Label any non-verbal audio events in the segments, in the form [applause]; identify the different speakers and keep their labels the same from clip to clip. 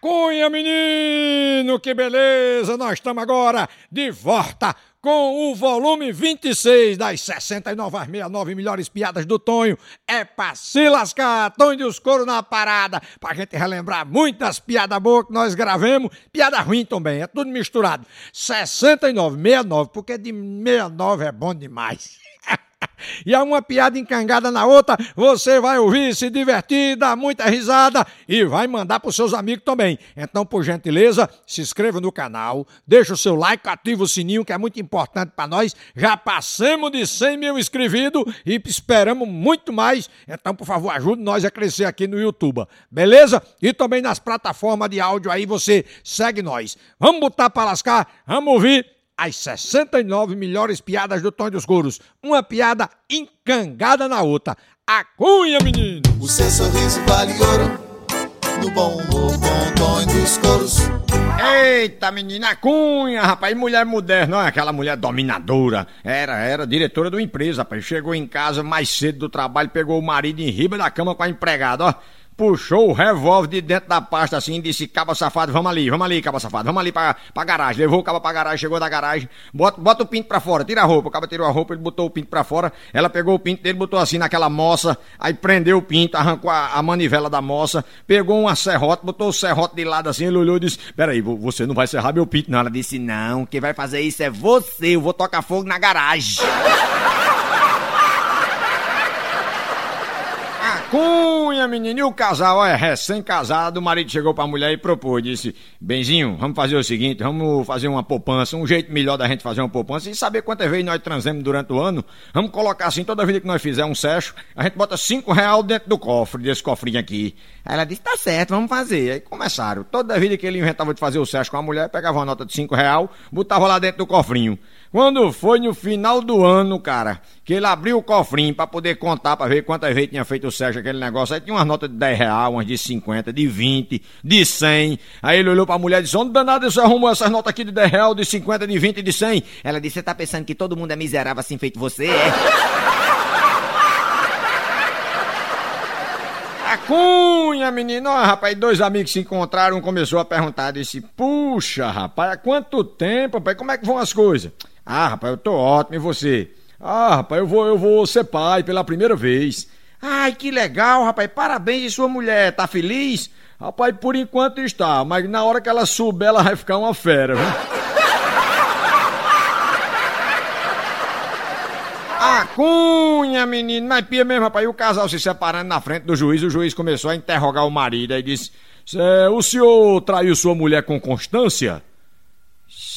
Speaker 1: Cunha, menino, que beleza! Nós estamos agora de volta com o volume 26 das 69 às 69 melhores piadas do Tonho. É pra se lascar, Tonho dos Coros na parada, pra gente relembrar muitas piadas boas que nós gravemos, piada ruim também, é tudo misturado. 69, 69, porque de 69 é bom demais. [laughs] e há uma piada encangada na outra, você vai ouvir, se divertir, dar muita risada e vai mandar para os seus amigos também. Então, por gentileza, se inscreva no canal, deixa o seu like, ativa o sininho, que é muito importante para nós. Já passamos de 100 mil inscritos e esperamos muito mais. Então, por favor, ajude nós a crescer aqui no YouTube, beleza? E também nas plataformas de áudio aí, você segue nós. Vamos botar para lascar, vamos ouvir as 69 melhores piadas do Tom dos Couros. Uma piada encangada na outra. A cunha, menino!
Speaker 2: O seu sorriso vale ouro, no bom humor com o Tom dos Couros.
Speaker 1: Eita, menina, a cunha, rapaz, mulher moderna, não é aquela mulher dominadora. Era, era diretora de uma empresa, rapaz. Chegou em casa mais cedo do trabalho, pegou o marido em riba da cama com a empregada, ó puxou o revólver de dentro da pasta assim e disse: Caba safado, vamos ali, vamos ali, caba safado, vamos ali pra, pra garagem. Levou o caba pra garagem, chegou da garagem, bota, bota o pinto pra fora, tira a roupa. O caba tirou a roupa, ele botou o pinto pra fora. Ela pegou o pinto dele, botou assim naquela moça, aí prendeu o pinto, arrancou a, a manivela da moça, pegou uma serrote, botou o serrote de lado assim, ele olhou e disse: Peraí, você não vai serrar meu pinto, não. Ela disse: Não, quem vai fazer isso é você, eu vou tocar fogo na garagem. Cunha, menino, e o casal é recém-casado, o marido chegou pra mulher e propôs, disse, Benzinho, vamos fazer o seguinte, vamos fazer uma poupança, um jeito melhor da gente fazer uma poupança e saber quantas vezes nós transemos durante o ano, vamos colocar assim, toda vida que nós fizer um sexo, a gente bota cinco real dentro do cofre, desse cofrinho aqui. Aí ela disse, tá certo, vamos fazer. Aí começaram, toda vida que ele inventava de fazer o sexo com a mulher, pegava uma nota de cinco real, botava lá dentro do cofrinho. Quando foi no final do ano, cara, que ele abriu o cofrinho para poder contar, para ver quantas vezes tinha feito o Sérgio aquele negócio, aí tinha umas notas de 10 reais, umas de 50, de 20, de 100. Aí ele olhou pra mulher e disse: Onde danado você arrumou essas notas aqui de 10 reais, de 50, de 20 e de 100? Ela disse: Você tá pensando que todo mundo é miserável assim feito você, é? [laughs] A cunha, menino. Ó, rapaz, dois amigos se encontraram, um começou a perguntar, disse, puxa, rapaz, há quanto tempo, rapaz, como é que vão as coisas? Ah, rapaz, eu tô ótimo, e você? Ah, rapaz, eu vou, eu vou ser pai pela primeira vez. Ai, que legal, rapaz, parabéns de sua mulher, tá feliz? Rapaz, por enquanto está, mas na hora que ela souber, ela vai ficar uma fera, viu? [laughs] A cunha, menino, mas pia mesmo, rapaz. E o casal se separando na frente do juiz, o juiz começou a interrogar o marido e disse: O senhor traiu sua mulher com constância?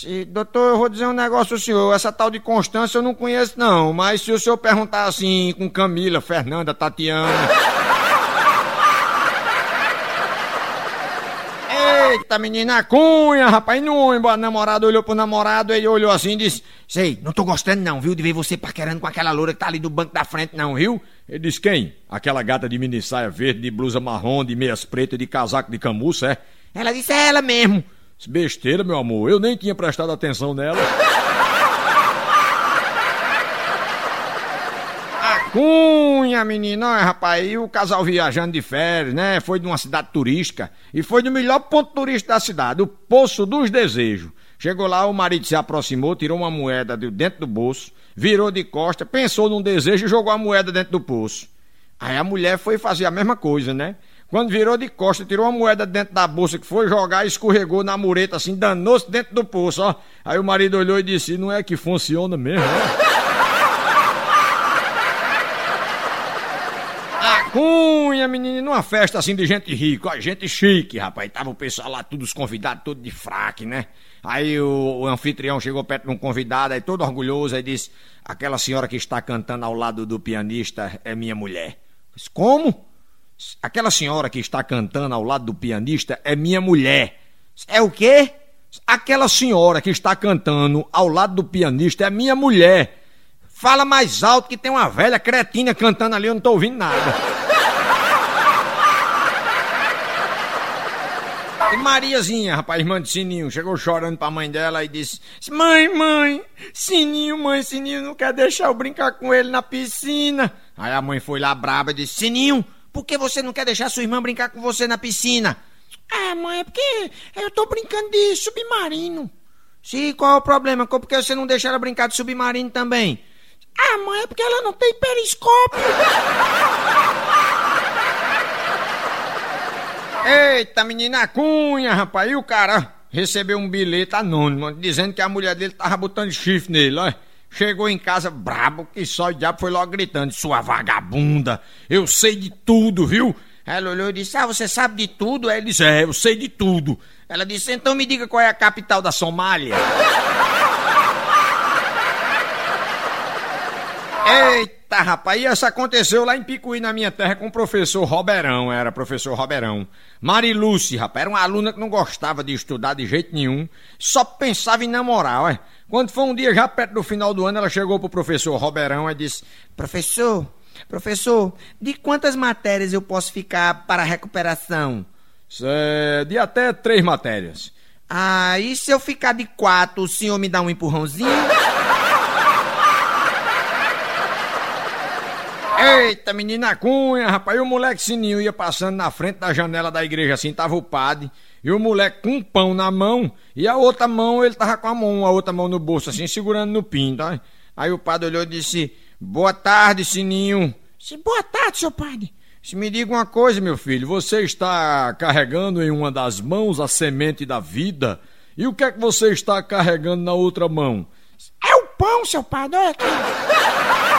Speaker 1: Se, doutor, eu vou dizer um negócio ao senhor. Essa tal de Constância eu não conheço, não. Mas se o senhor perguntar assim com Camila, Fernanda, Tatiana. [laughs] Eita, menina cunha, rapaz, não, o namorado olhou pro namorado, ele olhou assim e disse: Sei, não tô gostando não, viu, de ver você paquerando com aquela loura que tá ali do banco da frente, não, viu? Ele disse: Quem? Aquela gata de mini saia verde, de blusa marrom, de meias pretas, de casaco de camuça, é? Ela disse: É ela mesmo. Besteira, meu amor, eu nem tinha prestado atenção nela. Cunha, menino, olha, rapaz, e o casal viajando de férias, né? Foi de uma cidade turística e foi no melhor ponto turístico da cidade, o Poço dos Desejos. Chegou lá, o marido se aproximou, tirou uma moeda de dentro do bolso, virou de costa, pensou num desejo e jogou a moeda dentro do poço. Aí a mulher foi fazer a mesma coisa, né? Quando virou de costa, tirou uma moeda dentro da bolsa que foi jogar, escorregou na mureta assim, danou-se dentro do poço, ó. Aí o marido olhou e disse: Não é que funciona mesmo, né? [laughs] A cunha, menino, numa festa assim de gente rica, ó, gente chique, rapaz. Tava o pessoal lá, todos convidados, todos de fraque, né? Aí o, o, anfitrião chegou perto de um convidado, aí todo orgulhoso, aí disse: Aquela senhora que está cantando ao lado do pianista é minha mulher. Disse, Como? Aquela senhora que está cantando ao lado do pianista é minha mulher. É o quê? Aquela senhora que está cantando ao lado do pianista é minha mulher. Fala mais alto que tem uma velha cretina cantando ali, eu não tô ouvindo nada. E Mariazinha, rapaz, irmã de Sininho, chegou chorando pra mãe dela e disse: Mãe, mãe, Sininho, mãe, Sininho não quer deixar eu brincar com ele na piscina. Aí a mãe foi lá braba e disse: Sininho, por que você não quer deixar sua irmã brincar com você na piscina?
Speaker 3: Ah, mãe, é porque eu tô brincando de submarino.
Speaker 4: Sim, qual é o problema? Por que você não deixa ela brincar de submarino também?
Speaker 3: Ah, mãe, é porque ela não tem periscópio. [laughs]
Speaker 1: Eita, menina cunha, rapaz, e o cara recebeu um bilhete anônimo dizendo que a mulher dele tava botando chifre nele, ó. Chegou em casa brabo que só o diabo foi logo gritando: Sua vagabunda, eu sei de tudo, viu?
Speaker 4: Ela olhou e disse: Ah, você sabe de tudo?
Speaker 1: Aí ele disse: É, eu sei de tudo. Ela disse: Então me diga qual é a capital da Somália. [laughs] Eita, rapaz, e isso aconteceu lá em Picuí, na minha terra, com o professor Roberão, era professor Roberão. Mariluce, rapaz, era uma aluna que não gostava de estudar de jeito nenhum, só pensava em namorar, ué. Quando foi um dia, já perto do final do ano, ela chegou pro professor Roberão e disse:
Speaker 4: Professor, professor, de quantas matérias eu posso ficar para recuperação?
Speaker 1: É, de até três matérias.
Speaker 4: Ah, e se eu ficar de quatro, o senhor me dá um empurrãozinho?
Speaker 1: Eita, menina cunha, rapaz, e o moleque sininho ia passando na frente da janela da igreja assim, tava o padre, e o moleque com um pão na mão, e a outra mão, ele tava com a mão, a outra mão no bolso assim, segurando no pinto, tá? Aí o padre olhou e disse, boa tarde, sininho.
Speaker 3: Disse, boa tarde, seu padre.
Speaker 1: Se me diga uma coisa, meu filho, você está carregando em uma das mãos a semente da vida, e o que é que você está carregando na outra mão?
Speaker 3: É o pão, seu padre, olha aqui. [laughs]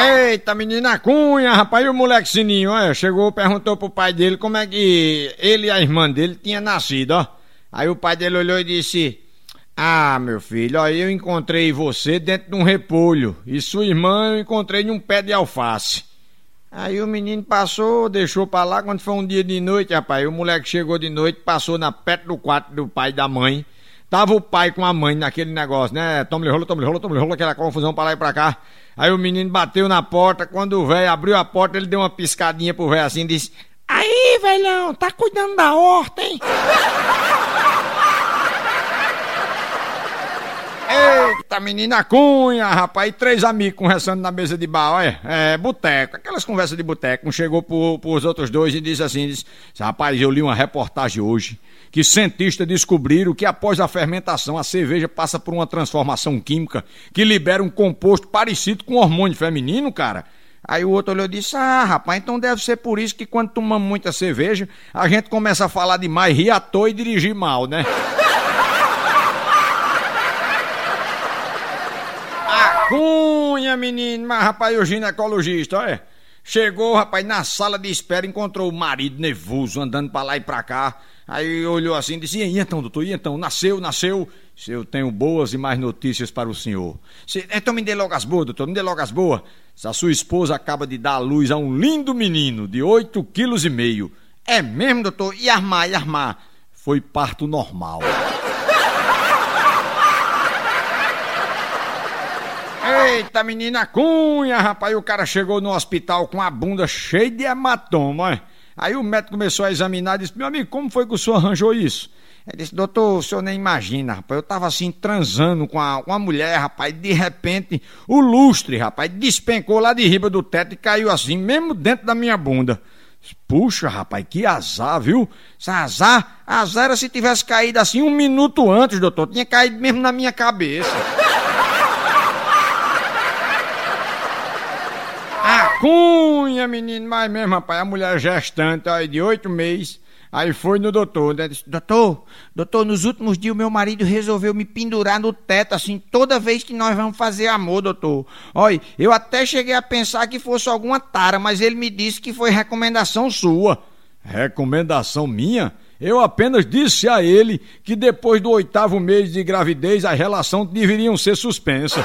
Speaker 1: Eita, menina cunha, rapaz, e o moleque sininho, ó, chegou, perguntou pro pai dele como é que ele e a irmã dele tinham nascido, ó. Aí o pai dele olhou e disse: Ah, meu filho, ó, eu encontrei você dentro de um repolho, e sua irmã eu encontrei num pé de alface. Aí o menino passou, deixou pra lá, quando foi um dia de noite, rapaz, o moleque chegou de noite, passou na perto do quarto do pai e da mãe. Tava o pai com a mãe naquele negócio, né? Toma-lhe rolo, toma-lhe rolo, toma-lhe rolo, aquela confusão pra lá e pra cá. Aí o menino bateu na porta, quando o velho abriu a porta, ele deu uma piscadinha pro velho assim e disse:
Speaker 3: Aí, velhão, tá cuidando da horta, hein?
Speaker 1: Eita, menina cunha, rapaz, e três amigos conversando na mesa de bar, olha, é, boteco, aquelas conversas de boteco. Um chegou pro, pros outros dois e disse assim, disse, rapaz, eu li uma reportagem hoje que cientistas descobriram que após a fermentação a cerveja passa por uma transformação química que libera um composto parecido com hormônio feminino, cara. Aí o outro olhou e disse: Ah, rapaz, então deve ser por isso que quando tomamos muita cerveja, a gente começa a falar demais, rir à toa e dirigir mal, né? [laughs] a cunha, menino, mas rapaz, o ginecologista, olha. Chegou, rapaz, na sala de espera, encontrou o marido nervoso, andando pra lá e pra cá. Aí olhou assim e disse: E então, doutor? E então? Nasceu, nasceu? Se eu tenho boas e mais notícias para o senhor. Se, então me dê logo as boas, doutor, me dê logo as boas. Se a sua esposa acaba de dar à luz a um lindo menino de oito quilos meio.
Speaker 4: É mesmo, doutor? E armar, e armar?
Speaker 1: Foi parto normal. Eita, menina cunha, rapaz, o cara chegou no hospital com a bunda cheia de hematoma. Aí o médico começou a examinar e disse: Meu amigo, como foi que o senhor arranjou isso? Ele disse: Doutor, o senhor nem imagina, rapaz. Eu tava assim transando com a, com a mulher, rapaz. De repente, o lustre, rapaz, despencou lá de riba do teto e caiu assim, mesmo dentro da minha bunda. Puxa, rapaz, que azar, viu? Esse azar, azar era se tivesse caído assim um minuto antes, doutor. Tinha caído mesmo na minha cabeça. Cunha, menino, mas mesmo, rapaz, a mulher gestante aí de oito meses, aí foi no doutor, né? Disse,
Speaker 4: doutor, doutor, nos últimos dias o meu marido resolveu me pendurar no teto, assim, toda vez que nós vamos fazer amor, doutor. Olha, eu até cheguei a pensar que fosse alguma tara, mas ele me disse que foi recomendação sua.
Speaker 1: Recomendação minha? Eu apenas disse a ele que depois do oitavo mês de gravidez a relação deveriam ser suspensa.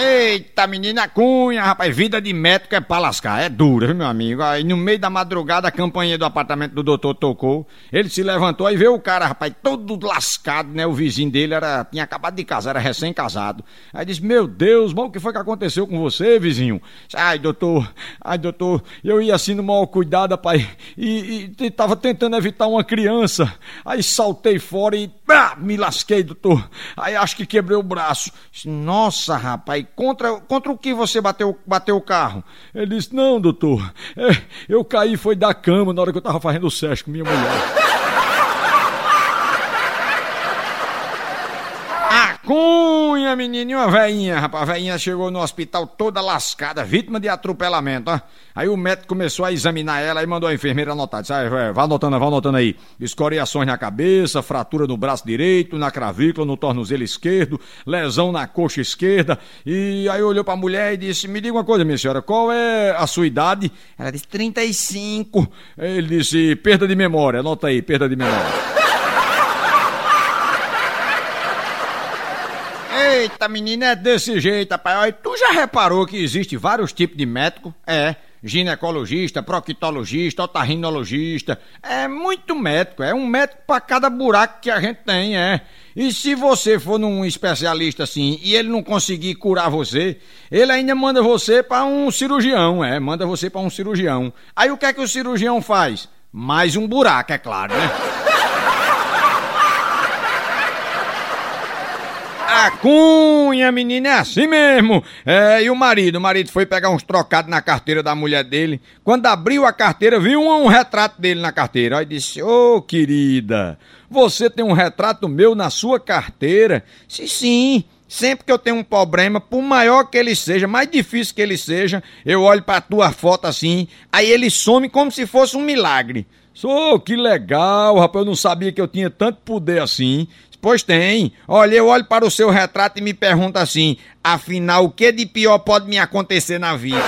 Speaker 1: Eita, menina cunha, rapaz, vida de médico é pra lascar, é dura, viu, meu amigo? Aí no meio da madrugada a campainha do apartamento do doutor tocou, ele se levantou e viu o cara, rapaz, todo lascado, né? O vizinho dele era, tinha acabado de casar, era recém-casado. Aí disse, meu Deus, mas o que foi que aconteceu com você, vizinho? Ai, doutor, ai, doutor, eu ia assim no maior cuidado, rapaz, e, e, e tava tentando evitar uma criança. Aí saltei fora e ah, me lasquei, doutor. Aí acho que quebrei o braço. Nossa, rapaz, contra, contra o que você bateu, bateu o carro?
Speaker 5: Ele disse, não, doutor, é, eu caí foi da cama na hora que eu tava fazendo o sexo com minha mulher.
Speaker 1: Cunha, menino, e uma veinha, rapaz. A veinha chegou no hospital toda lascada, vítima de atropelamento, ó. Aí o médico começou a examinar ela e mandou a enfermeira anotar. Disse, ah, vai anotando, vai anotando aí. Escoriações na cabeça, fratura no braço direito, na clavícula, no tornozelo esquerdo, lesão na coxa esquerda. E aí olhou pra mulher e disse, me diga uma coisa, minha senhora, qual é a sua idade?
Speaker 6: Ela disse, 35.
Speaker 1: Ele disse, perda de memória, anota aí, perda de memória. Eita, menina, é desse jeito, rapaz. Olha, tu já reparou que existe vários tipos de médico? É. Ginecologista, proctologista, otorrinologista. É muito médico, é um médico para cada buraco que a gente tem, é. E se você for num especialista assim e ele não conseguir curar você, ele ainda manda você para um cirurgião, é, manda você para um cirurgião. Aí o que é que o cirurgião faz? Mais um buraco, é claro, né? A cunha, menina, é assim mesmo. É, e o marido? O marido foi pegar uns trocados na carteira da mulher dele. Quando abriu a carteira, viu um, um retrato dele na carteira. Aí disse: Ô, oh, querida, você tem um retrato meu na sua carteira? Sim, sim. Sempre que eu tenho um problema, por maior que ele seja, mais difícil que ele seja, eu olho pra tua foto assim, aí ele some como se fosse um milagre. Sou, que legal, rapaz, eu não sabia que eu tinha tanto poder assim. Pois tem. Olha, eu olho para o seu retrato e me pergunto assim: afinal, o que de pior pode me acontecer na vida?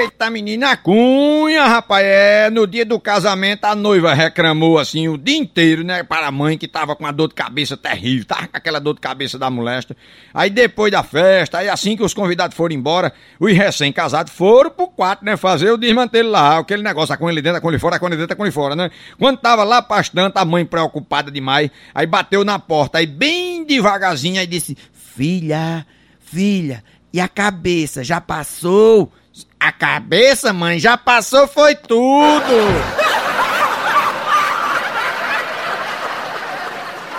Speaker 1: Eita, menina cunha, rapaz, é, no dia do casamento a noiva reclamou assim o dia inteiro, né, para a mãe que tava com uma dor de cabeça terrível, tava com aquela dor de cabeça da molesta. Aí depois da festa, aí assim que os convidados foram embora, os recém-casados foram pro quarto, né, fazer o desmantelo lá, aquele negócio, a com ele dentro, a com ele fora, a com ele dentro, a com ele fora, né. Quando tava lá pastando, a mãe preocupada demais, aí bateu na porta, aí bem devagarzinho, aí disse, filha, filha, e a cabeça já passou? A cabeça, mãe, já passou, foi tudo!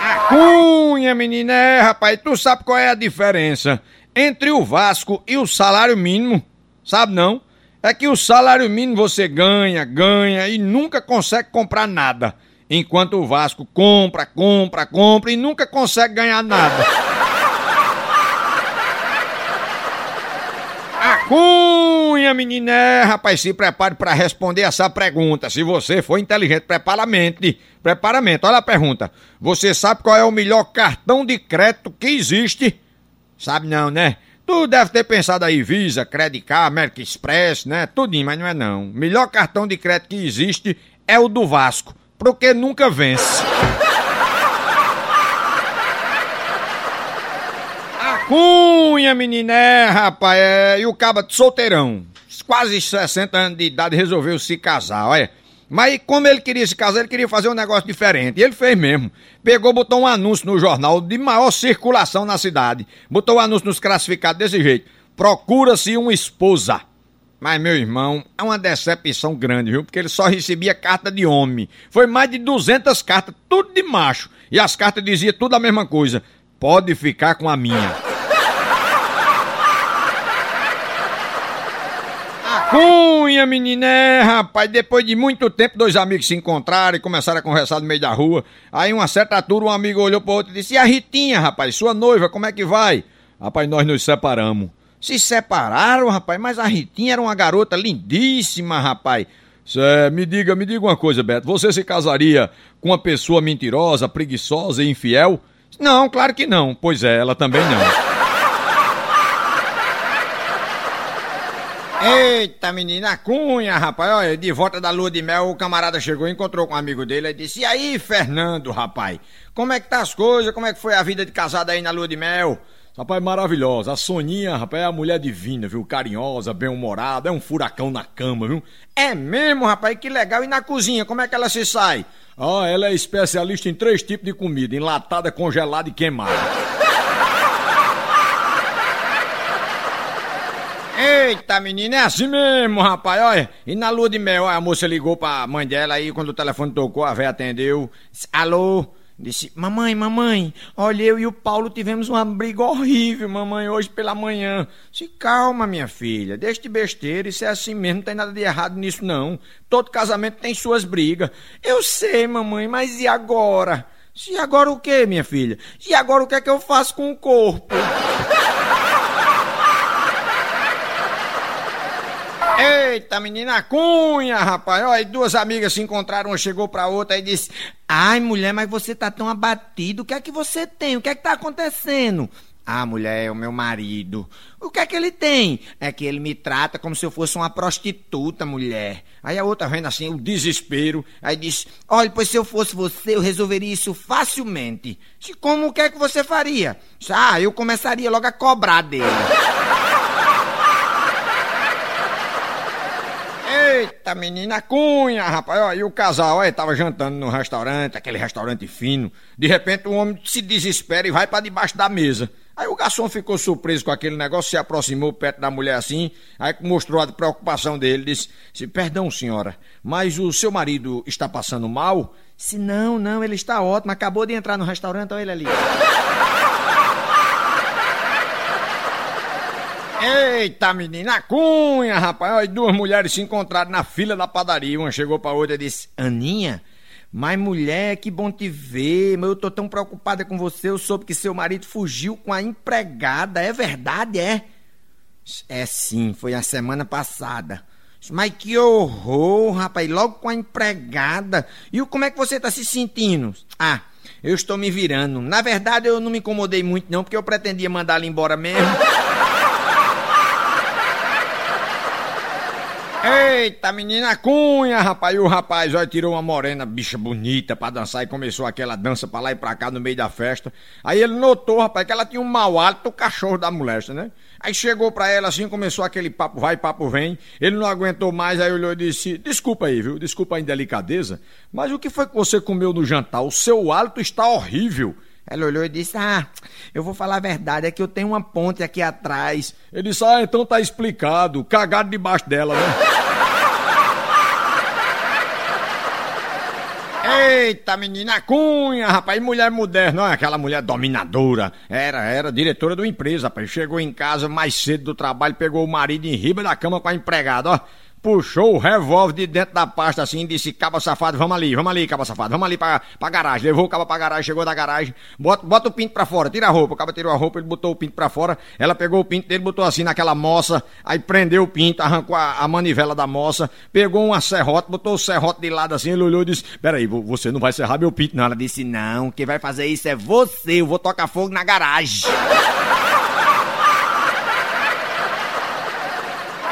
Speaker 1: A cunha, menina, é, rapaz, tu sabe qual é a diferença entre o Vasco e o salário mínimo? Sabe não? É que o salário mínimo você ganha, ganha e nunca consegue comprar nada. Enquanto o Vasco compra, compra, compra e nunca consegue ganhar nada. Cunha, menina, rapaz, se prepare para responder essa pergunta. Se você for inteligente, prepara a mente. Prepara a mente. Olha a pergunta. Você sabe qual é o melhor cartão de crédito que existe? Sabe não, né? Tu deve ter pensado aí, Visa, Credit Card, American Express, né? Tudinho, mas não é não. O melhor cartão de crédito que existe é o do Vasco, porque nunca vence. Cunha, menina, é, rapaz, é, e o caba solteirão, quase 60 anos de idade, resolveu se casar, olha. Mas como ele queria se casar, ele queria fazer um negócio diferente. E ele fez mesmo. Pegou, botou um anúncio no jornal de maior circulação na cidade. Botou o um anúncio nos classificados desse jeito. Procura-se uma esposa. Mas, meu irmão, é uma decepção grande, viu? Porque ele só recebia carta de homem. Foi mais de 200 cartas, tudo de macho. E as cartas diziam tudo a mesma coisa. Pode ficar com a minha. Cunha, menina, é, rapaz, depois de muito tempo, dois amigos se encontraram e começaram a conversar no meio da rua. Aí, uma certa altura, um amigo olhou pro outro e disse: E a Ritinha, rapaz, sua noiva, como é que vai? Rapaz, nós nos separamos. Se separaram, rapaz, mas a Ritinha era uma garota lindíssima, rapaz. Cê, me diga, me diga uma coisa, Beto. Você se casaria com uma pessoa mentirosa, preguiçosa e infiel? Não, claro que não. Pois é, ela também não. Eita, menina, cunha, rapaz, olha, de volta da lua de mel, o camarada chegou, encontrou com um amigo dele e disse, e aí, Fernando, rapaz, como é que tá as coisas, como é que foi a vida de casada aí na lua de mel?
Speaker 5: Rapaz, maravilhosa. A Soninha, rapaz, é a mulher divina, viu? Carinhosa, bem-humorada, é um furacão na cama, viu?
Speaker 1: É mesmo, rapaz, que legal. E na cozinha, como é que ela se sai?
Speaker 5: Ah, ela é especialista em três tipos de comida: enlatada, congelada e queimada.
Speaker 1: Eita, menina, é assim mesmo, rapaz. Olha, e na lua de mel, a moça ligou pra mãe dela aí, quando o telefone tocou, a velha atendeu. Alô? Disse, mamãe, mamãe, olha, eu e o Paulo tivemos uma briga horrível, mamãe, hoje pela manhã. Se calma, minha filha, deixa de besteira, isso é assim mesmo, não tem nada de errado nisso, não. Todo casamento tem suas brigas. Eu sei, mamãe, mas e agora? E agora o que, minha filha? E agora o que é que eu faço com o corpo? Eita, menina cunha, rapaz. Olha, duas amigas se encontraram, uma chegou pra outra e disse: Ai, mulher, mas você tá tão abatido. O que é que você tem? O que é que tá acontecendo? Ah, mulher, é o meu marido. O que é que ele tem? É que ele me trata como se eu fosse uma prostituta, mulher. Aí a outra vendo assim, o desespero. Aí diz: Olha, pois se eu fosse você, eu resolveria isso facilmente. Se como o que é que você faria? Ah, eu começaria logo a cobrar dele. Eita, menina cunha, rapaz. Ó, e o casal, ó, tava jantando no restaurante, aquele restaurante fino. De repente o homem se desespera e vai para debaixo da mesa. Aí o garçom ficou surpreso com aquele negócio, se aproximou perto da mulher assim, aí mostrou a preocupação dele, disse, perdão senhora, mas o seu marido está passando mal? Se não, não, ele está ótimo, acabou de entrar no restaurante, olha ele ali. Eita, menina cunha, rapaz. Olha, duas mulheres se encontraram na fila da padaria. Uma chegou pra outra e disse: Aninha, mas mulher, que bom te ver. Mas eu tô tão preocupada com você. Eu soube que seu marido fugiu com a empregada. É verdade, é? É sim, foi a semana passada. Mas que horror, rapaz. Logo com a empregada. E como é que você tá se sentindo? Ah, eu estou me virando. Na verdade, eu não me incomodei muito, não, porque eu pretendia mandar ela embora mesmo. Eita, menina cunha, rapaz. E o rapaz, olha, tirou uma morena, bicha bonita, pra dançar e começou aquela dança pra lá e pra cá no meio da festa. Aí ele notou, rapaz, que ela tinha um mau hálito, o cachorro da mulher, né? Aí chegou pra ela assim, começou aquele papo vai, papo vem. Ele não aguentou mais, aí olhou e disse: Desculpa aí, viu? Desculpa a indelicadeza, mas o que foi que você comeu no jantar? O seu hálito está horrível. Ela olhou e disse: Ah, eu vou falar a verdade, é que eu tenho uma ponte aqui atrás. Ele disse: Ah, então tá explicado. Cagado debaixo dela, né? Eita, menina cunha, rapaz, mulher moderna, olha aquela mulher dominadora. Era, era diretora de uma empresa, rapaz. Chegou em casa mais cedo do trabalho, pegou o marido em riba da cama com a empregada, ó puxou o revólver de dentro da pasta assim e disse: Caba safado, vamos ali, vamos ali, caba safado, vamos ali pra, pra garagem. Levou o caba pra garagem, chegou da garagem, bota, bota o pinto pra fora, tira a roupa. O caba tirou a roupa, ele botou o pinto pra fora. Ela pegou o pinto dele, botou assim naquela moça, aí prendeu o pinto, arrancou a, a manivela da moça, pegou uma serrote, botou o serrote de lado assim, ele olhou e disse: Peraí, você não vai serrar meu pinto, não. Ela disse: Não, quem vai fazer isso é você, eu vou tocar fogo na garagem.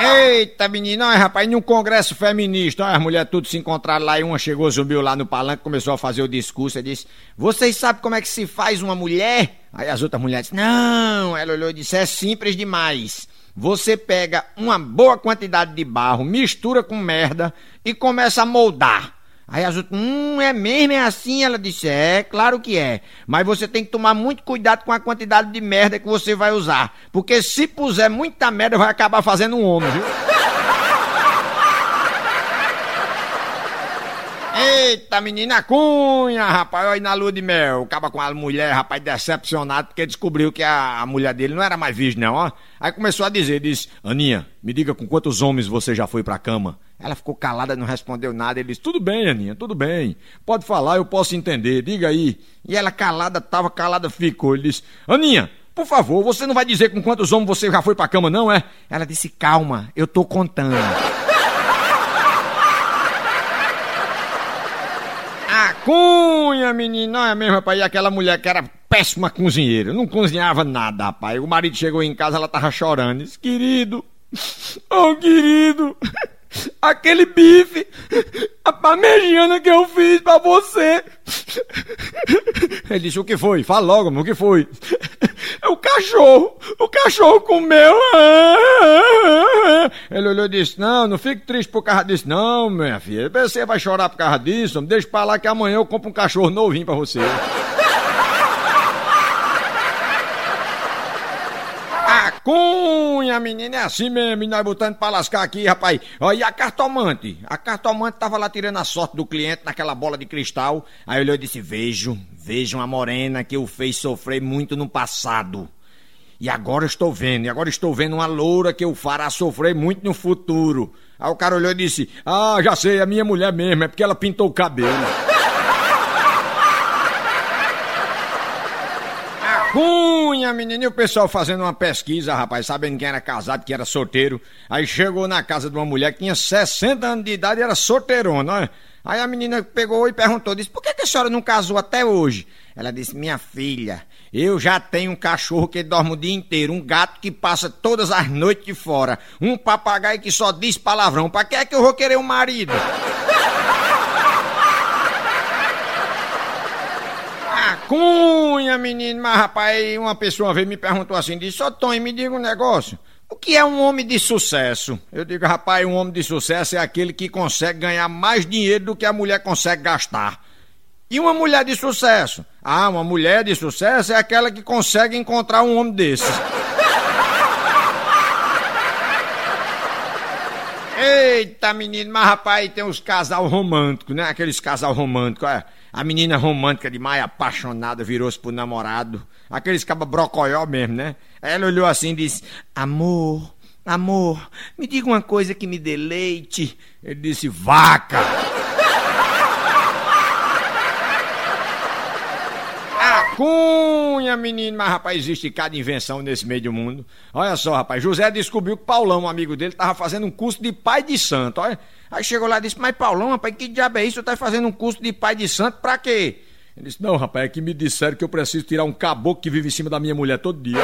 Speaker 1: Eita, menina, olha, rapaz, num congresso feminista, olha, as mulheres tudo se encontraram lá e uma chegou, subiu lá no palanque, começou a fazer o discurso e disse: Vocês sabem como é que se faz uma mulher? Aí as outras mulheres disseram: Não, ela olhou e disse: É simples demais. Você pega uma boa quantidade de barro, mistura com merda e começa a moldar. Aí as outras, hum, é mesmo, é assim? Ela disse, é, claro que é. Mas você tem que tomar muito cuidado com a quantidade de merda que você vai usar. Porque se puser muita merda, vai acabar fazendo um homem, viu? [laughs] Eita, menina cunha, rapaz, olha aí na lua de mel. Acaba com a mulher, rapaz, decepcionado, porque descobriu que a, a mulher dele não era mais virgem, não, ó. Aí começou a dizer, disse, Aninha, me diga com quantos homens você já foi pra cama. Ela ficou calada, não respondeu nada. Ele disse, tudo bem, Aninha, tudo bem. Pode falar, eu posso entender, diga aí. E ela calada, tava calada, ficou. Ele disse, Aninha, por favor, você não vai dizer com quantos homens você já foi pra cama, não, é? Ela disse, calma, eu tô contando. [laughs] cunha, menino, não é mesmo, rapaz? E aquela mulher que era péssima cozinheira, não cozinhava nada, rapaz. O marido chegou em casa, ela tava chorando. Disse, querido, [laughs] oh querido, [laughs] aquele bife, a parmegiana que eu fiz pra você. Ele disse, o que foi? Fala logo, o que foi? É o cachorro, o cachorro comeu. Ele olhou e disse, não, não fique triste por causa disso, não, minha filha. Você vai chorar por causa disso? Deixa pra lá que amanhã eu compro um cachorro novinho pra você. A cunha menina, é assim mesmo, nós botando pra lascar aqui, rapaz. Ó, e a cartomante? A cartomante tava lá tirando a sorte do cliente naquela bola de cristal. Aí olhou e disse: Vejo, vejo uma morena que o fez sofrer muito no passado. E agora estou vendo, e agora estou vendo uma loura que o fará sofrer muito no futuro. Aí o cara olhou e disse: Ah, já sei, é minha mulher mesmo, é porque ela pintou o cabelo. Cunha, menino, e o pessoal fazendo uma pesquisa, rapaz, sabendo quem era casado, quem era solteiro. Aí chegou na casa de uma mulher que tinha 60 anos de idade e era solteirona? Aí a menina pegou e perguntou, disse, por que, que a senhora não casou até hoje? Ela disse, minha filha, eu já tenho um cachorro que dorme o dia inteiro, um gato que passa todas as noites de fora, um papagaio que só diz palavrão, pra que é que eu vou querer um marido? Cunha, menino, mas rapaz, uma pessoa veio me perguntou assim, disse, ô Tony, me diga um negócio. O que é um homem de sucesso? Eu digo, rapaz, um homem de sucesso é aquele que consegue ganhar mais dinheiro do que a mulher consegue gastar. E uma mulher de sucesso? Ah, uma mulher de sucesso é aquela que consegue encontrar um homem desses. Eita, menino, mas rapaz, tem uns casal românticos, né? Aqueles casal românticos, é. A menina romântica demais, apaixonada, virou-se pro namorado. Aqueles caba brocoió mesmo, né? Ela olhou assim e disse: Amor, amor, me diga uma coisa que me deleite. Ele disse: Vaca! [laughs] Cunha, menino, mas rapaz, existe cada invenção nesse meio do mundo. Olha só, rapaz, José descobriu que Paulão, um amigo dele, tava fazendo um curso de pai de santo, olha. Aí chegou lá e disse, mas Paulão, rapaz, que diabo é isso? Você tá fazendo um curso de pai de santo pra quê? Ele disse, não, rapaz, é que me disseram que eu preciso tirar um caboclo que vive em cima da minha mulher todo dia.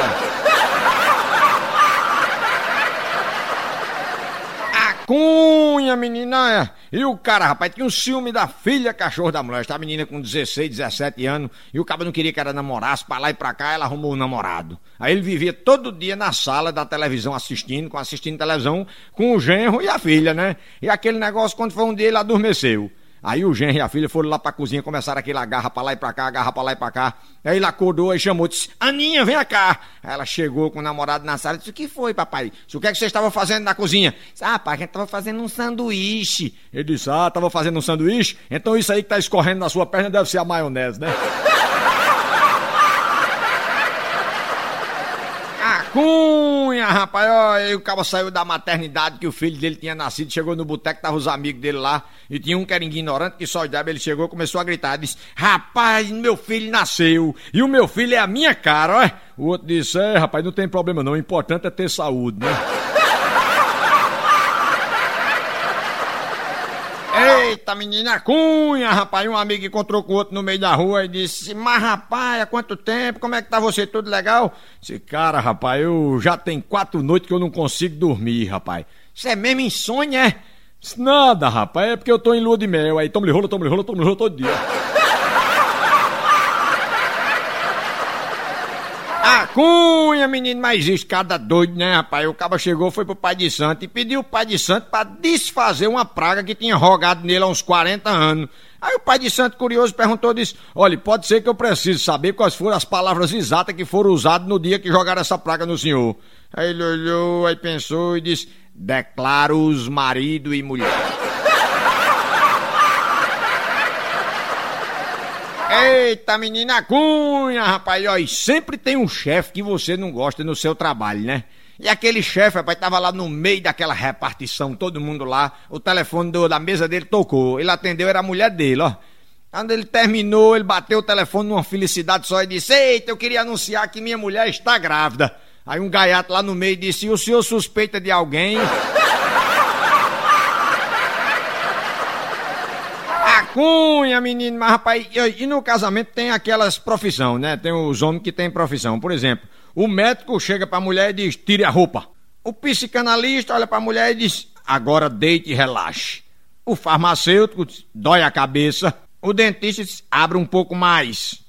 Speaker 1: Cunha, menina. E o cara, rapaz, tinha um ciúme da filha cachorro da mulher. Esta menina com 16, 17 anos. E o cara não queria que ela namorasse. Pra lá e pra cá, ela arrumou um namorado. Aí ele vivia todo dia na sala da televisão assistindo, com assistindo televisão, com o genro e a filha, né? E aquele negócio, quando foi um dia, ele adormeceu. Aí o genro e a filha foram lá pra cozinha, começaram aquela garra pra lá e pra cá, garra pra lá e pra cá. Aí ele acordou e chamou, disse, Aninha, vem cá. Aí ela chegou com o namorado na sala e disse, o que foi, papai? O que é que vocês estavam fazendo na cozinha? Disse, ah, pai, a gente tava fazendo um sanduíche. Ele disse, ah, tava fazendo um sanduíche? Então isso aí que tá escorrendo na sua perna deve ser a maionese, né? [laughs] Cunha, rapaz, ó, o cara saiu da maternidade que o filho dele tinha nascido, chegou no boteco, tava os amigos dele lá, e tinha um que era ignorante, que só olhava, ele chegou, começou a gritar, disse, rapaz, meu filho nasceu, e o meu filho é a minha cara, ó. O outro disse, é, rapaz, não tem problema não, o importante é ter saúde, né? Eita, menina cunha, rapaz. Um amigo encontrou com o outro no meio da rua e disse: Mas, rapaz, há quanto tempo? Como é que tá você? Tudo legal? Disse, cara, rapaz, eu já tem quatro noites que eu não consigo dormir, rapaz. Isso é mesmo insônia, é? Nada, rapaz, é porque eu tô em lua de mel. Aí toma-lhe rolo, toma-lhe rolo, toma-lhe rolo todo dia. A cunha, menino, mas existe cada doido, né, rapaz? O caba chegou, foi pro pai de santo e pediu o pai de santo pra desfazer uma praga que tinha rogado nele há uns 40 anos. Aí o pai de santo, curioso, perguntou, disse, olha, pode ser que eu precise saber quais foram as palavras exatas que foram usadas no dia que jogaram essa praga no senhor. Aí ele olhou, aí pensou e disse, declaro os marido e mulher. Eita, menina cunha, rapaz, ó, e sempre tem um chefe que você não gosta no seu trabalho, né? E aquele chefe, rapaz, tava lá no meio daquela repartição, todo mundo lá, o telefone do, da mesa dele tocou, ele atendeu, era a mulher dele, ó. Quando ele terminou, ele bateu o telefone numa felicidade só e disse, eita, eu queria anunciar que minha mulher está grávida. Aí um gaiato lá no meio disse, e o senhor suspeita de alguém? Cunha, menino, mas rapaz, e, e no casamento tem aquelas profissão, né? Tem os homens que têm profissão. Por exemplo, o médico chega pra mulher e diz: tire a roupa. O psicanalista olha pra mulher e diz: agora deite e relaxe. O farmacêutico diz, dói a cabeça. O dentista diz: abre um pouco mais.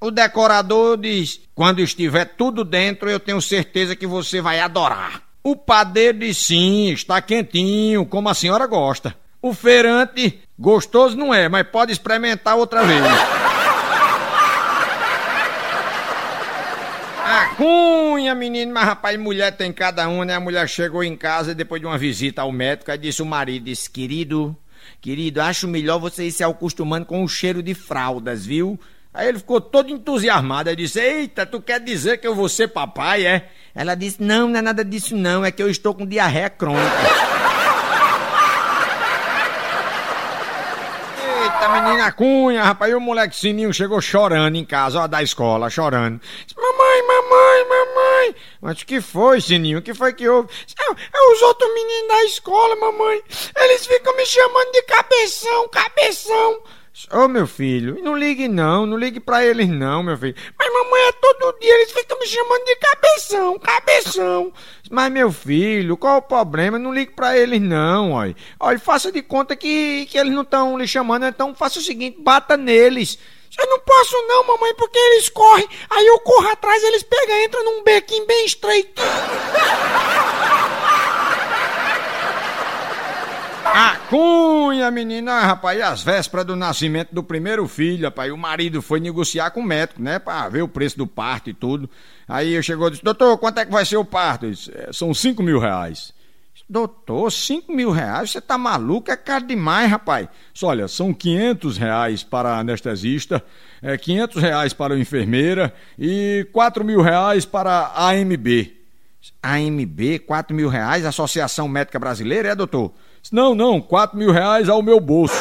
Speaker 1: O decorador diz: quando estiver tudo dentro, eu tenho certeza que você vai adorar. O padeiro diz: sim, está quentinho, como a senhora gosta. O feirante, gostoso não é, mas pode experimentar outra vez. A Cunha, menino, mas rapaz, mulher tem cada uma, né? A mulher chegou em casa depois de uma visita ao médico, aí disse o marido, disse, querido, querido, acho melhor você ir se acostumando com o cheiro de fraldas, viu? Aí ele ficou todo entusiasmado, aí disse, eita, tu quer dizer que eu vou ser papai, é? Ela disse, não, não é nada disso não, é que eu estou com diarreia crônica. Eita, menina cunha, rapaz, e o moleque sininho chegou chorando em casa, ó, da escola, chorando. Mamãe, mamãe, mamãe. Mas o que foi, sininho? O que foi que houve? É, é os outros meninos da escola, mamãe. Eles ficam me chamando de cabeção, cabeção. Ô oh, meu filho, não ligue não, não ligue pra eles não, meu filho. Mas mamãe, é todo dia, eles ficam me chamando de cabeção, cabeção. Mas meu filho, qual o problema? Não ligue pra eles não, olha. Olha, faça de conta que, que eles não estão lhe chamando, então faça o seguinte, bata neles. Eu não posso não, mamãe, porque eles correm, aí eu corro atrás, eles pegam, entram num bequinho bem estreito. [laughs] A cunha, menina, rapaz, e as vésperas do nascimento do primeiro filho, rapaz, o marido foi negociar com o médico, né, pra ver o preço do parto e tudo. Aí eu chegou e disse, doutor, quanto é que vai ser o parto? Disse, é, são cinco mil reais. Doutor, cinco mil reais? Você tá maluco? É caro demais, rapaz. Olha, são quinhentos reais para a anestesista, é, quinhentos reais para a enfermeira e quatro mil reais para a AMB. AMB, quatro mil reais? Associação Médica Brasileira, é, doutor? Não, não, 4 mil reais ao meu bolso.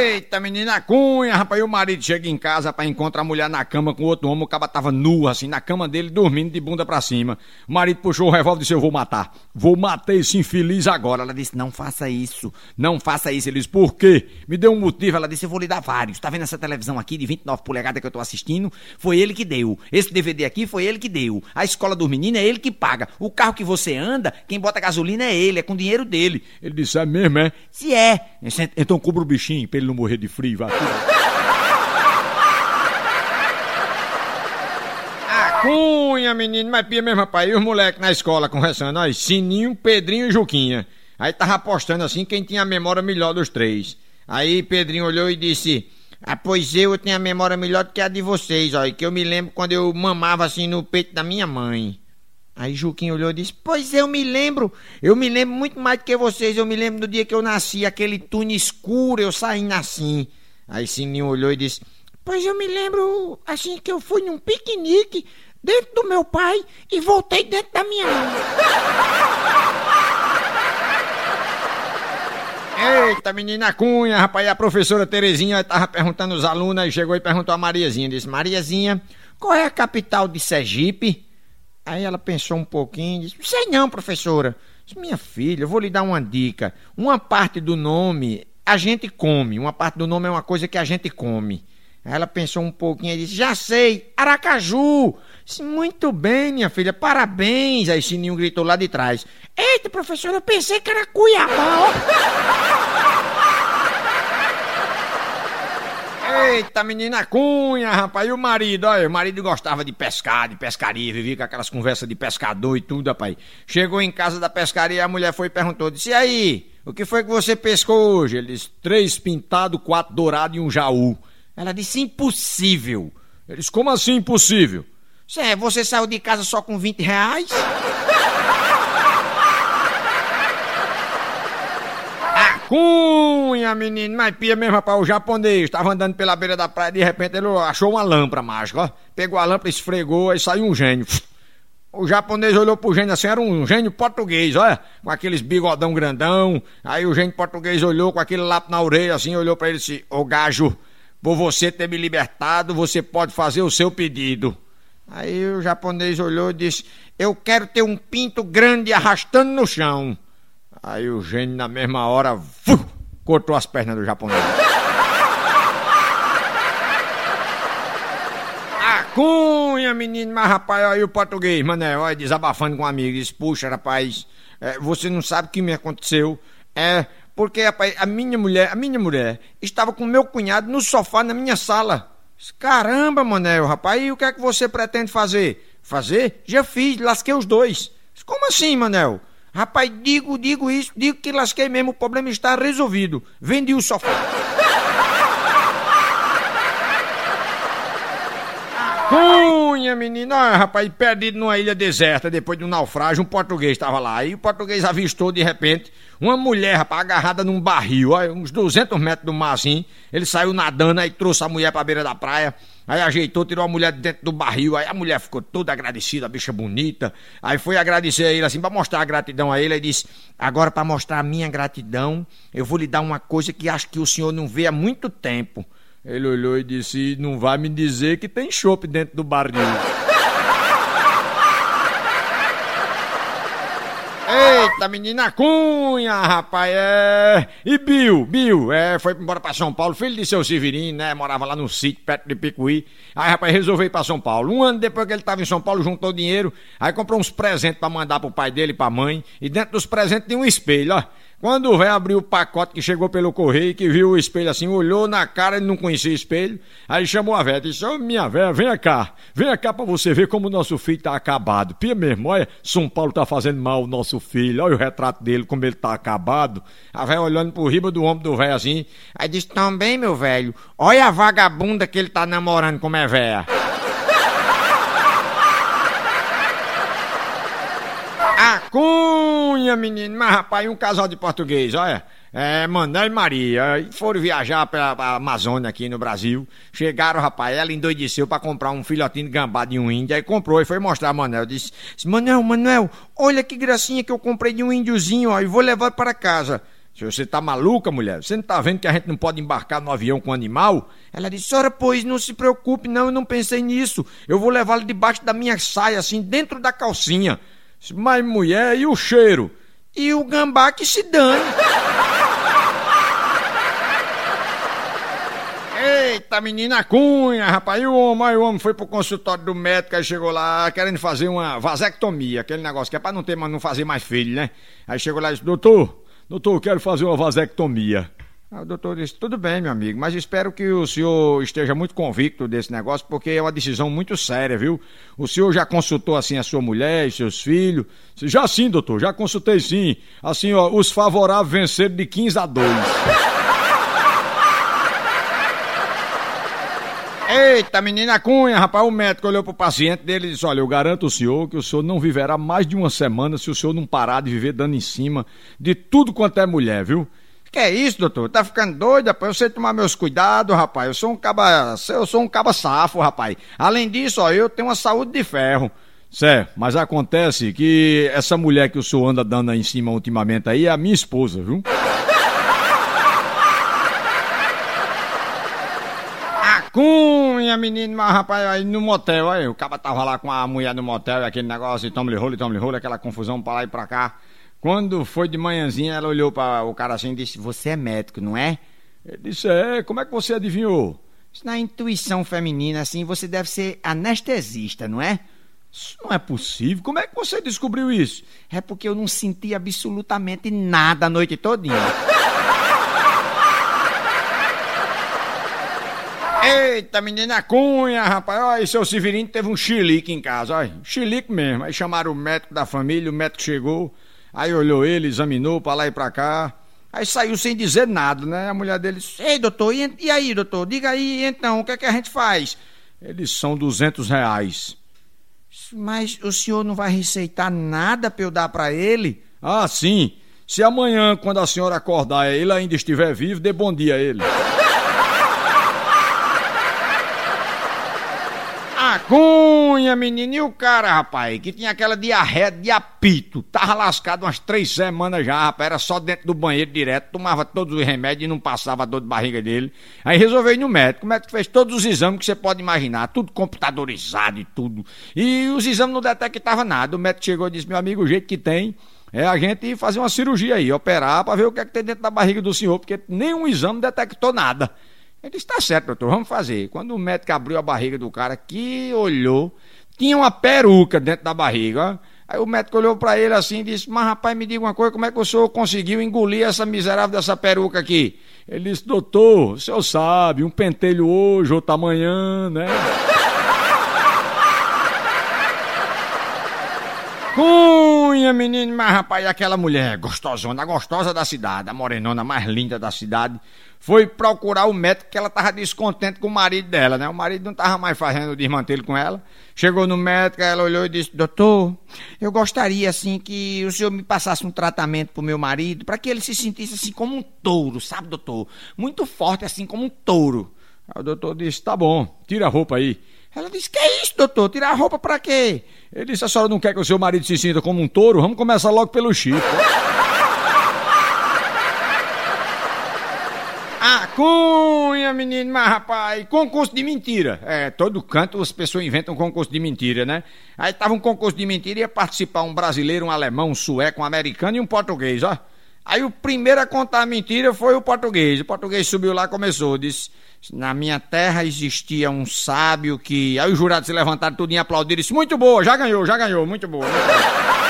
Speaker 1: Eita, menina cunha, rapaz, e o marido chega em casa para encontrar a mulher na cama com outro homem, o cara tava nu, assim, na cama dele, dormindo de bunda para cima. O marido puxou o revólver e disse, eu vou matar. Vou matar esse infeliz agora. Ela disse, não faça isso, não faça isso. Ele disse, por quê? Me deu um motivo. Ela disse, eu vou lhe dar vários. Tá vendo essa televisão aqui de 29 polegadas que eu tô assistindo? Foi ele que deu. Esse DVD aqui foi ele que deu. A escola dos meninos é ele que paga. O carro que você anda, quem bota gasolina é ele, é com dinheiro dele. Ele disse, é mesmo, é? Se é. Então cubra o bichinho pra ele não morrer de frio, vai A cunha, menino, mas pia mesmo, rapaz. E os moleques na escola conversando, aí, Sininho, Pedrinho e Juquinha. Aí tava apostando assim quem tinha a memória melhor dos três. Aí Pedrinho olhou e disse: Ah, pois eu tenho a memória melhor do que a de vocês, ó. Que eu me lembro quando eu mamava assim no peito da minha mãe. Aí Juquinho olhou e disse: Pois eu me lembro, eu me lembro muito mais do que vocês. Eu me lembro do dia que eu nasci, aquele túnel escuro, eu saindo assim. Aí Sininho olhou e disse: Pois eu me lembro assim que eu fui num piquenique dentro do meu pai e voltei dentro da minha mãe. [laughs] Eita, menina cunha, rapaz, a professora Terezinha estava perguntando aos alunos e chegou e perguntou a Mariazinha, disse, Mariazinha, qual é a capital de Sergipe? Aí ela pensou um pouquinho e disse: Sei não, professora. Disse, Minha filha, eu vou lhe dar uma dica. Uma parte do nome a gente come. Uma parte do nome é uma coisa que a gente come. Aí ela pensou um pouquinho e disse: Já sei, Aracaju. Disse, Muito bem, minha filha, parabéns. Aí Sininho gritou lá de trás: Eita, professora, eu pensei que era Cuiabá. [laughs] Eita, menina cunha, rapaz. E o marido, olha, o marido gostava de pescar, de pescaria, vivia com aquelas conversas de pescador e tudo, rapaz. Chegou em casa da pescaria, a mulher foi e perguntou, disse, e aí, o que foi que você pescou hoje? Ele disse, três pintado, quatro dourado e um jaú. Ela disse, impossível. Ele disse, como assim impossível? Cê, você saiu de casa só com 20 reais? [laughs] Cunha, menino, mas pia mesmo, rapaz, o japonês estava andando pela beira da praia, de repente ele achou uma lâmpada mágica, ó. Pegou a lâmpada, esfregou, aí saiu um gênio. O japonês olhou pro gênio assim, era um gênio português, olha, com aqueles bigodão grandão. Aí o gênio português olhou com aquele lápis na orelha, assim, olhou para ele e disse: Ô gajo, por você ter me libertado, você pode fazer o seu pedido. Aí o japonês olhou e disse: Eu quero ter um pinto grande arrastando no chão. Aí o gênio, na mesma hora, fu, cortou as pernas do japonês. A cunha, menino, mas rapaz, aí o português, mané, olha, desabafando com um amigo, disse, puxa, rapaz, é, você não sabe o que me aconteceu. É, porque, rapaz, a minha mulher, a minha mulher, estava com meu cunhado no sofá na minha sala. Caramba, Manel, rapaz, e o que é que você pretende fazer? Fazer? Já fiz, lasquei os dois. Como assim, Manel? Rapaz, digo, digo isso, digo que lasquei mesmo, o problema está resolvido. Vendi o sofá. Cunha, menino, ah, rapaz, perdido numa ilha deserta depois de um naufrágio, um português estava lá. E o português avistou de repente uma mulher, rapaz, agarrada num barril, uns 200 metros do mar assim. Ele saiu nadando, aí trouxe a mulher pra beira da praia. Aí ajeitou, tirou a mulher de dentro do barril. Aí a mulher ficou toda agradecida, a bicha bonita. Aí foi agradecer a ele, assim, pra mostrar a gratidão a ele. Aí disse: Agora, para mostrar a minha gratidão, eu vou lhe dar uma coisa que acho que o senhor não vê há muito tempo. Ele olhou e disse: Não vai me dizer que tem chope dentro do barril. Eita, menina Cunha, rapaz, é. E Bill, Bill, é, foi embora pra São Paulo, filho de seu Severino, né? Morava lá no sítio, perto de Picuí. Aí, rapaz, resolveu ir pra São Paulo. Um ano depois que ele tava em São Paulo, juntou dinheiro, aí comprou uns presentes pra mandar pro pai dele e pra mãe. E dentro dos presentes tinha um espelho, ó. Quando o velho abriu o pacote que chegou pelo correio, que viu o espelho assim, olhou na cara, ele não conhecia o espelho, aí chamou a velha e disse: Ô oh, minha velha, vem cá, vem cá pra você ver como o nosso filho tá acabado. Pia mesmo, olha, São Paulo tá fazendo mal o nosso filho, olha o retrato dele, como ele tá acabado. A velha olhando por riba do ombro do velho assim, aí disse: Também, meu velho, olha a vagabunda que ele tá namorando como é velha. Cunha, menino, mas rapaz, um casal de português, olha. É, Mané e Maria, foram viajar pra, pra Amazônia aqui no Brasil. Chegaram, rapaz, ela endoideceu pra comprar um filhotinho de gambá de um índio. Aí comprou e foi mostrar a Manel. Disse: Manel, Manel, olha que gracinha que eu comprei de um índiozinho, ó, e vou levar para casa. Se você tá maluca, mulher, você não tá vendo que a gente não pode embarcar no avião com animal? Ela disse: Senhora, pois não se preocupe, não, eu não pensei nisso. Eu vou levá-lo debaixo da minha saia, assim, dentro da calcinha. Mas mulher, e o cheiro? E o gambá que se dane. Eita, menina cunha, rapaz. E o homem, aí o homem foi pro consultório do médico, aí chegou lá querendo fazer uma vasectomia, aquele negócio que é pra não, ter, não fazer mais filho, né? Aí chegou lá e disse, doutor, doutor, eu quero fazer uma vasectomia. Aí o doutor disse: Tudo bem, meu amigo, mas espero que o senhor esteja muito convicto desse negócio, porque é uma decisão muito séria, viu? O senhor já consultou assim a sua mulher e seus filhos? Já sim, doutor, já consultei sim. Assim, ó, os favoráveis venceram de 15 a 2. [laughs] Eita, menina Cunha, rapaz, o médico olhou pro paciente dele e disse: Olha, eu garanto ao senhor que o senhor não viverá mais de uma semana se o senhor não parar de viver dando em cima de tudo quanto é mulher, viu? Que é isso, doutor? Tá ficando doido, rapaz? Eu sei tomar meus cuidados, rapaz. Eu sou um caba. Eu sou um caba safo, rapaz. Além disso, ó, eu tenho uma saúde de ferro. Certo, mas acontece que essa mulher que o senhor anda dando aí em cima ultimamente aí é a minha esposa, viu? Cunha, menino, mas rapaz, aí no motel, aí o cara tava lá com a mulher no motel, aquele negócio, e tome-lhe rolo, tome-lhe rolo, aquela confusão pra lá e pra cá. Quando foi de manhãzinha, ela olhou para o cara assim e disse: Você é médico, não é? Ele disse: É, como é que você adivinhou?
Speaker 4: Na intuição feminina, assim, você deve ser anestesista, não é?
Speaker 1: Isso não é possível. Como é que você descobriu isso?
Speaker 4: É porque eu não senti absolutamente nada a noite todinha. [laughs]
Speaker 1: Eita, menina cunha, rapaz. Olha, seu Severino teve um chilique em casa, olha. Chilique mesmo. Aí chamaram o médico da família, o médico chegou. Aí olhou ele, examinou para lá e para cá. Aí saiu sem dizer nada, né? A mulher dele disse: Ei, doutor, e, e aí, doutor? Diga aí então, o que é que a gente faz? Eles são duzentos reais.
Speaker 4: Mas o senhor não vai receitar nada para eu dar para ele?
Speaker 1: Ah, sim. Se amanhã, quando a senhora acordar, ele ainda estiver vivo, dê bom dia a ele. Cunha, menino, e o cara, rapaz, que tinha aquela diarreia de apito, tava lascado umas três semanas já, rapaz, era só dentro do banheiro direto, tomava todos os remédios e não passava a dor de barriga dele. Aí resolveu ir no médico, o médico fez todos os exames que você pode imaginar, tudo computadorizado e tudo. E os exames não detectavam nada. O médico chegou e disse: meu amigo, o jeito que tem é a gente fazer uma cirurgia aí, operar para ver o que é que tem dentro da barriga do senhor, porque nenhum exame detectou nada. Ele disse: tá certo, doutor, vamos fazer. Quando o médico abriu a barriga do cara, que olhou, tinha uma peruca dentro da barriga. Aí o médico olhou para ele assim e disse: Mas rapaz, me diga uma coisa, como é que o senhor conseguiu engolir essa miserável dessa peruca aqui? Ele disse: Doutor, o senhor sabe, um pentelho hoje, outro amanhã, né? [laughs] Cunha, cunha, menino, mas rapaz, aquela mulher gostosona, a gostosa da cidade, a morenona mais linda da cidade, foi procurar o médico que ela tava descontente com o marido dela, né? O marido não tava mais fazendo o desmantelho com ela. Chegou no médico, ela olhou e disse: Doutor, eu gostaria assim que o senhor me passasse um tratamento pro meu marido, para que ele se sentisse assim como um touro, sabe, doutor? Muito forte, assim como um touro. Aí o doutor disse: Tá bom, tira a roupa aí. Ela disse: Que é isso, doutor? Tirar a roupa pra quê? Ele disse: A senhora não quer que o seu marido se sinta como um touro? Vamos começar logo pelo chifre. [laughs] Ah, cunha, menino, mas rapaz, concurso de mentira. É, todo canto as pessoas inventam concurso de mentira, né? Aí tava um concurso de mentira e ia participar um brasileiro, um alemão, um sueco, um americano e um português, ó. Aí o primeiro a contar a mentira foi o português. O português subiu lá e começou, disse: Na minha terra existia um sábio que. Aí os jurados se levantaram tudo e aplaudiram, disse: Muito boa, já ganhou, já ganhou, muito boa. [laughs]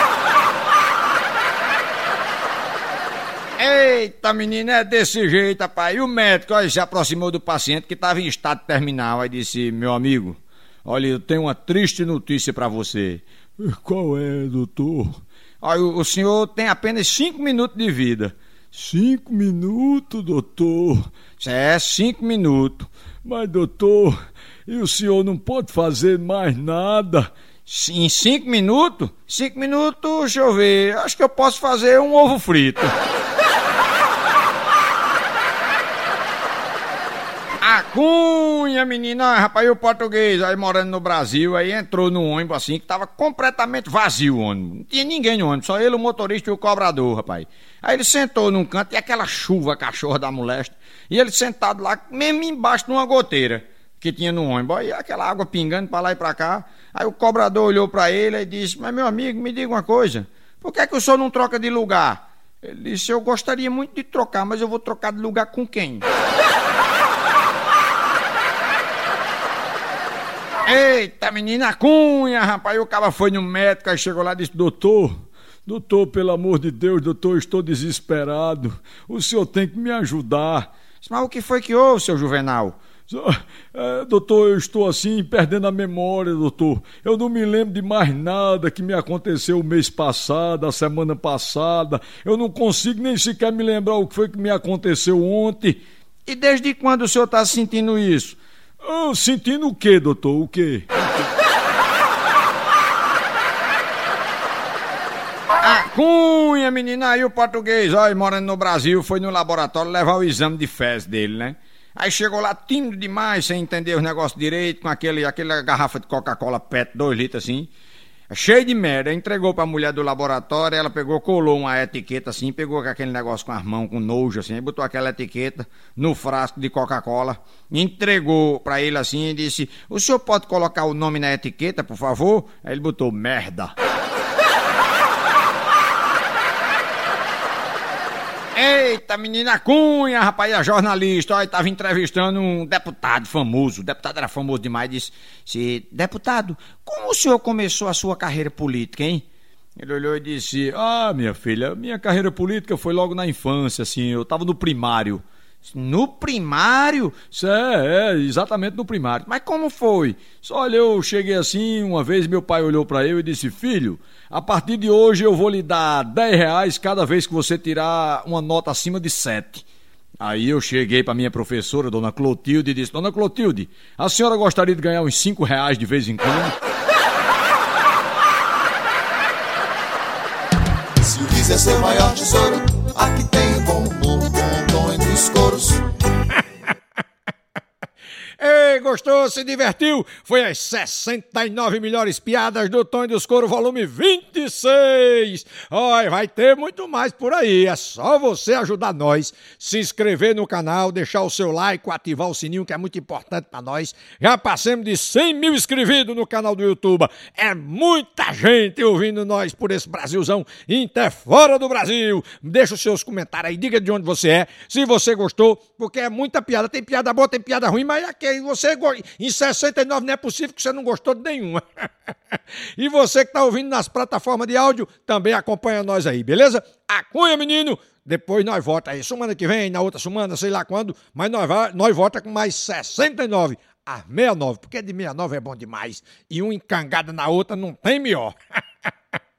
Speaker 1: Eita, menina, é desse jeito, rapaz. E o médico aí, se aproximou do paciente que estava em estado terminal. Aí disse: Meu amigo, olha, eu tenho uma triste notícia para você.
Speaker 7: Qual é, doutor?
Speaker 1: Olha, o senhor tem apenas cinco minutos de vida.
Speaker 7: Cinco minutos, doutor?
Speaker 1: É, cinco minutos.
Speaker 7: Mas, doutor, e o senhor não pode fazer mais nada?
Speaker 1: Em cinco minutos? Cinco minutos, deixa eu ver. Acho que eu posso fazer um ovo frito. Cunha, menina, rapaz, e o português aí morando no Brasil, aí entrou no ônibus assim, que tava completamente vazio o ônibus. Não tinha ninguém no ônibus, só ele, o motorista e o cobrador, rapaz. Aí ele sentou num canto e aquela chuva cachorra da molesta. E ele sentado lá, mesmo embaixo de uma goteira que tinha no ônibus. Aí aquela água pingando pra lá e pra cá. Aí o cobrador olhou pra ele e disse: Mas meu amigo, me diga uma coisa, por que, é que o senhor não troca de lugar? Ele disse: Eu gostaria muito de trocar, mas eu vou trocar de lugar com quem? Eita, menina cunha, rapaz. o cara foi no médico, aí chegou lá e disse: Doutor, doutor, pelo amor de Deus, doutor, estou desesperado. O senhor tem que me ajudar. Mas o que foi que houve, seu Juvenal?
Speaker 7: É, doutor, eu estou assim, perdendo a memória, doutor. Eu não me lembro de mais nada que me aconteceu o mês passado, a semana passada. Eu não consigo nem sequer me lembrar o que foi que me aconteceu ontem.
Speaker 1: E desde quando o senhor está sentindo isso?
Speaker 7: Oh, sentindo o quê, doutor? O quê?
Speaker 1: A cunha, menina, aí o português, olha, morando no Brasil, foi no laboratório levar o exame de fezes dele, né? Aí chegou lá tímido demais, sem entender os negócios direito, com aquele, aquela garrafa de Coca-Cola PET, dois litros assim cheio de merda. Entregou pra mulher do laboratório, ela pegou, colou uma etiqueta assim, pegou aquele negócio com as mãos, com nojo assim, botou aquela etiqueta no frasco de Coca-Cola, entregou pra ele assim e disse: O senhor pode colocar o nome na etiqueta, por favor? Aí ele botou merda. Eita, menina Cunha, rapaz, a jornalista, olha, tava entrevistando um deputado famoso. O deputado era famoso demais, disse: se, Deputado, como o senhor começou a sua carreira política, hein?
Speaker 7: Ele olhou e disse: Ah, minha filha, minha carreira política foi logo na infância, assim, eu tava no primário.
Speaker 1: No primário?
Speaker 7: É, é, exatamente no primário.
Speaker 1: Mas como foi?
Speaker 7: Só olha, eu cheguei assim, uma vez meu pai olhou para eu e disse: Filho, a partir de hoje eu vou lhe dar 10 reais cada vez que você tirar uma nota acima de 7. Aí eu cheguei para minha professora, dona Clotilde, e disse: Dona Clotilde, a senhora gostaria de ganhar uns 5 reais de vez em quando?
Speaker 2: Se o é seu maior tesouro,
Speaker 7: Gostou? Se divertiu? Foi as 69 melhores piadas do Tom dos Coro, volume 26. Olha, vai ter muito mais por aí. É só você ajudar nós, se inscrever no canal, deixar o seu like, ativar o sininho, que é muito importante para nós. Já passamos de 100 mil inscritos no canal do YouTube. É muita gente ouvindo nós por esse Brasilzão, até fora do Brasil. Deixa os seus comentários aí, diga de onde você é, se você gostou, porque é muita piada. Tem piada boa, tem piada ruim, mas aqui e você em 69 não é possível que você não gostou de nenhuma. [laughs] e você que está ouvindo nas plataformas de áudio, também acompanha nós aí, beleza? A Cunha, menino! Depois nós volta aí, semana que vem, na outra semana, sei lá quando, mas nós, nós volta com mais 69 a 69, porque de 69 é bom demais. E um encangada na outra não tem melhor. [laughs]